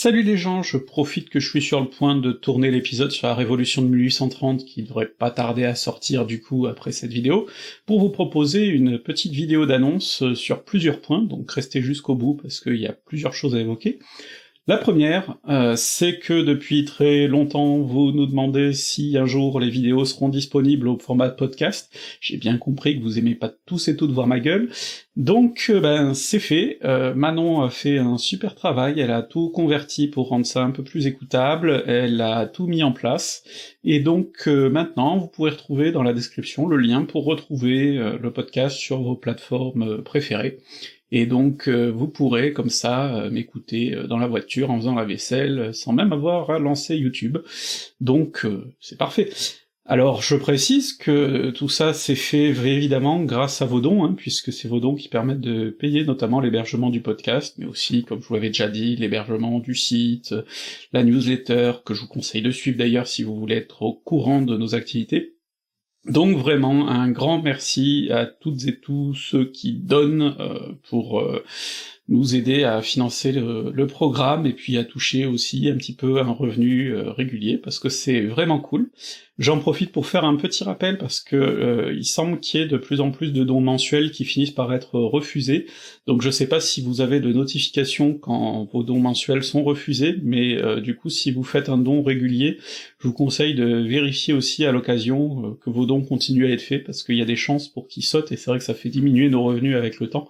Salut les gens, je profite que je suis sur le point de tourner l'épisode sur la révolution de 1830 qui devrait pas tarder à sortir du coup après cette vidéo, pour vous proposer une petite vidéo d'annonce sur plusieurs points, donc restez jusqu'au bout parce qu'il y a plusieurs choses à évoquer. La première, euh, c'est que depuis très longtemps, vous nous demandez si un jour les vidéos seront disponibles au format podcast. J'ai bien compris que vous aimez pas tous et toutes voir ma gueule. Donc, euh, ben, c'est fait. Euh, Manon a fait un super travail, elle a tout converti pour rendre ça un peu plus écoutable, elle a tout mis en place, et donc maintenant, vous pourrez retrouver dans la description le lien pour retrouver le podcast sur vos plateformes préférées. Et donc euh, vous pourrez comme ça euh, m'écouter euh, dans la voiture en faisant la vaisselle, sans même avoir à lancer YouTube. Donc c'est parfait. Alors je précise que tout ça s'est fait évidemment grâce à vos dons, hein, puisque c'est vos dons qui permettent de payer notamment l'hébergement du podcast, mais aussi, comme je vous l'avais déjà dit, l'hébergement du site, la newsletter, que je vous conseille de suivre d'ailleurs si vous voulez être au courant de nos activités. Donc vraiment un grand merci à toutes et tous ceux qui donnent euh, pour euh, nous aider à financer le, programme et puis à toucher aussi un petit peu un revenu euh, régulier parce que c'est vraiment cool. J'en profite pour faire un petit rappel parce que euh, il semble qu'il y ait de plus en plus de dons mensuels qui finissent par être refusés. Donc je sais pas si vous avez de notifications quand vos dons mensuels sont refusés, mais euh, du coup si vous faites un don régulier, je vous conseille de vérifier aussi à l'occasion que vos dons continuent à être faits parce qu'il y a des chances pour qu'ils sautent et c'est vrai que ça fait diminuer nos revenus avec le temps.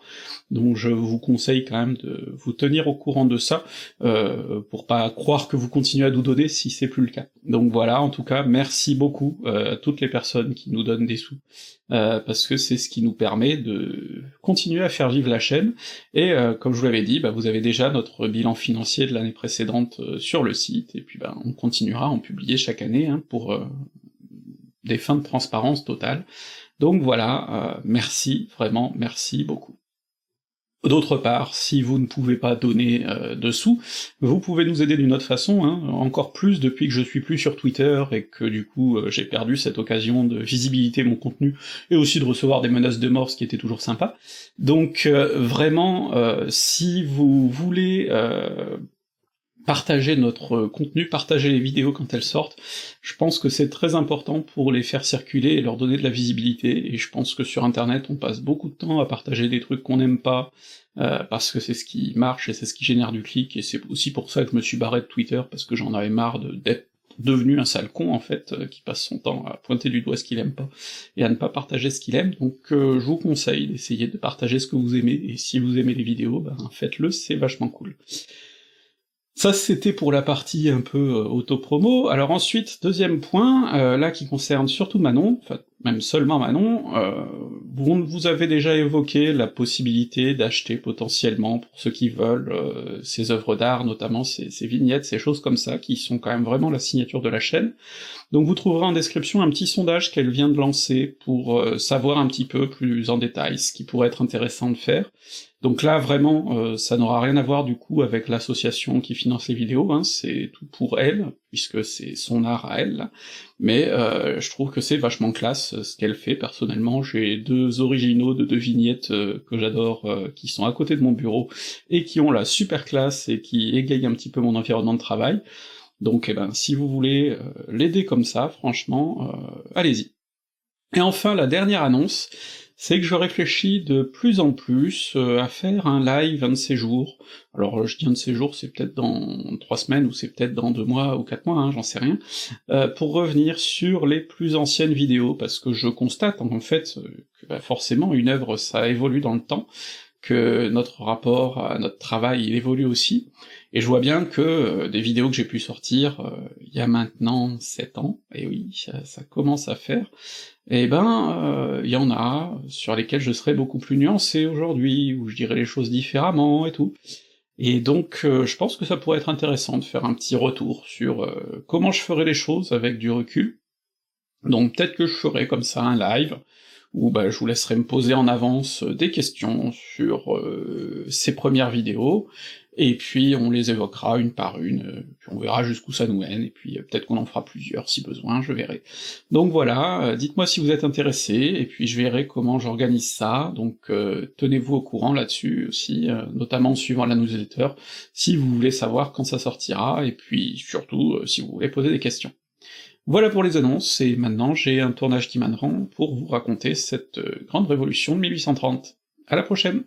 Donc je vous conseille quand même de vous tenir au courant de ça pour pas croire que vous continuez à nous donner si c'est plus le cas. Donc voilà, en tout cas, merci beaucoup euh, à toutes les personnes qui nous donnent des sous, euh, parce que c'est ce qui nous permet de continuer à faire vivre la chaîne, et euh, comme je vous l'avais dit, bah, vous avez déjà notre bilan financier de l'année précédente sur le site, et puis bah, on continuera à en publier chaque année hein, pour des fins de transparence totale. Donc voilà, merci, vraiment merci beaucoup. D'autre part, si vous ne pouvez pas donner euh, de sous, vous pouvez nous aider d'une autre façon, hein, encore plus depuis que je suis plus sur Twitter et que du coup euh, j'ai perdu cette occasion de visibilité mon contenu et aussi de recevoir des menaces de mort, ce qui était toujours sympa. Donc euh, vraiment, si vous voulez partager notre contenu, partager les vidéos quand elles sortent. Je pense que c'est très important pour les faire circuler et leur donner de la visibilité, et je pense que sur internet on passe beaucoup de temps à partager des trucs qu'on n'aime pas, euh, parce que c'est ce qui marche et c'est ce qui génère du clic, et c'est aussi pour ça que je me suis barré de Twitter, parce que j'en avais marre d'être devenu un sale con en fait, euh, qui passe son temps à pointer du doigt ce qu'il aime pas, et à ne pas partager ce qu'il aime, donc euh, je vous conseille d'essayer de partager ce que vous aimez, et si vous aimez les vidéos, ben faites-le, c'est vachement cool. Ça, c'était pour la partie un peu euh, auto-promo. Alors ensuite, deuxième point, euh, là qui concerne surtout Manon, enfin même seulement Manon, euh, vous, avez déjà évoqué la possibilité d'acheter potentiellement, pour ceux qui veulent, euh, ces œuvres d'art, notamment ces, vignettes, ces choses comme ça, qui sont quand même vraiment la signature de la chaîne. Donc vous trouverez en description un petit sondage qu'elle vient de lancer pour savoir un petit peu plus en détail ce qui pourrait être intéressant de faire. Donc là, vraiment, euh, ça n'aura rien à voir du coup avec l'association qui finance les vidéos, hein, c'est tout pour elle, puisque c'est son art à elle, mais euh, je trouve que c'est vachement classe euh, ce qu'elle fait, personnellement, j'ai deux originaux de deux vignettes que j'adore, qui sont à côté de mon bureau, et qui ont la super classe et qui égayent un petit peu mon environnement de travail, donc eh ben, si vous voulez l'aider comme ça, franchement, allez-y. Et enfin, la dernière annonce, c'est que je réfléchis de plus en plus euh, à faire un live un de ces jours. Alors je dis un de ces jours, c'est peut-être dans trois semaines, ou c'est peut-être dans deux mois ou quatre mois, hein, j'en sais rien, euh, pour revenir sur les plus anciennes vidéos, parce que je constate en fait euh, que bah, forcément une œuvre ça évolue dans le temps, que notre rapport à notre travail il évolue aussi, et je vois bien que des vidéos que j'ai pu sortir il y a maintenant sept ans, et oui, ça commence à faire, eh ben, il euh, y en a sur lesquels je serais beaucoup plus nuancé aujourd'hui, où je dirais les choses différemment et tout. Et donc, euh, je pense que ça pourrait être intéressant de faire un petit retour sur euh, comment je ferais les choses avec du recul. Donc peut-être que je ferai comme ça un live, où bah, je vous laisserai me poser en avance des questions sur ces premières vidéos, et puis on les évoquera une par une, euh, puis on verra jusqu'où ça nous mène, et puis euh, peut-être qu'on en fera plusieurs si besoin, je verrai. Donc voilà, euh, dites-moi si vous êtes intéressé, et puis je verrai comment j'organise ça, donc tenez-vous au courant là-dessus aussi, notamment en suivant la newsletter, si vous voulez savoir quand ça sortira, et puis surtout si vous voulez poser des questions. Voilà pour les annonces, et maintenant j'ai un tournage qui m'attend pour vous raconter cette grande révolution de 1830. À la prochaine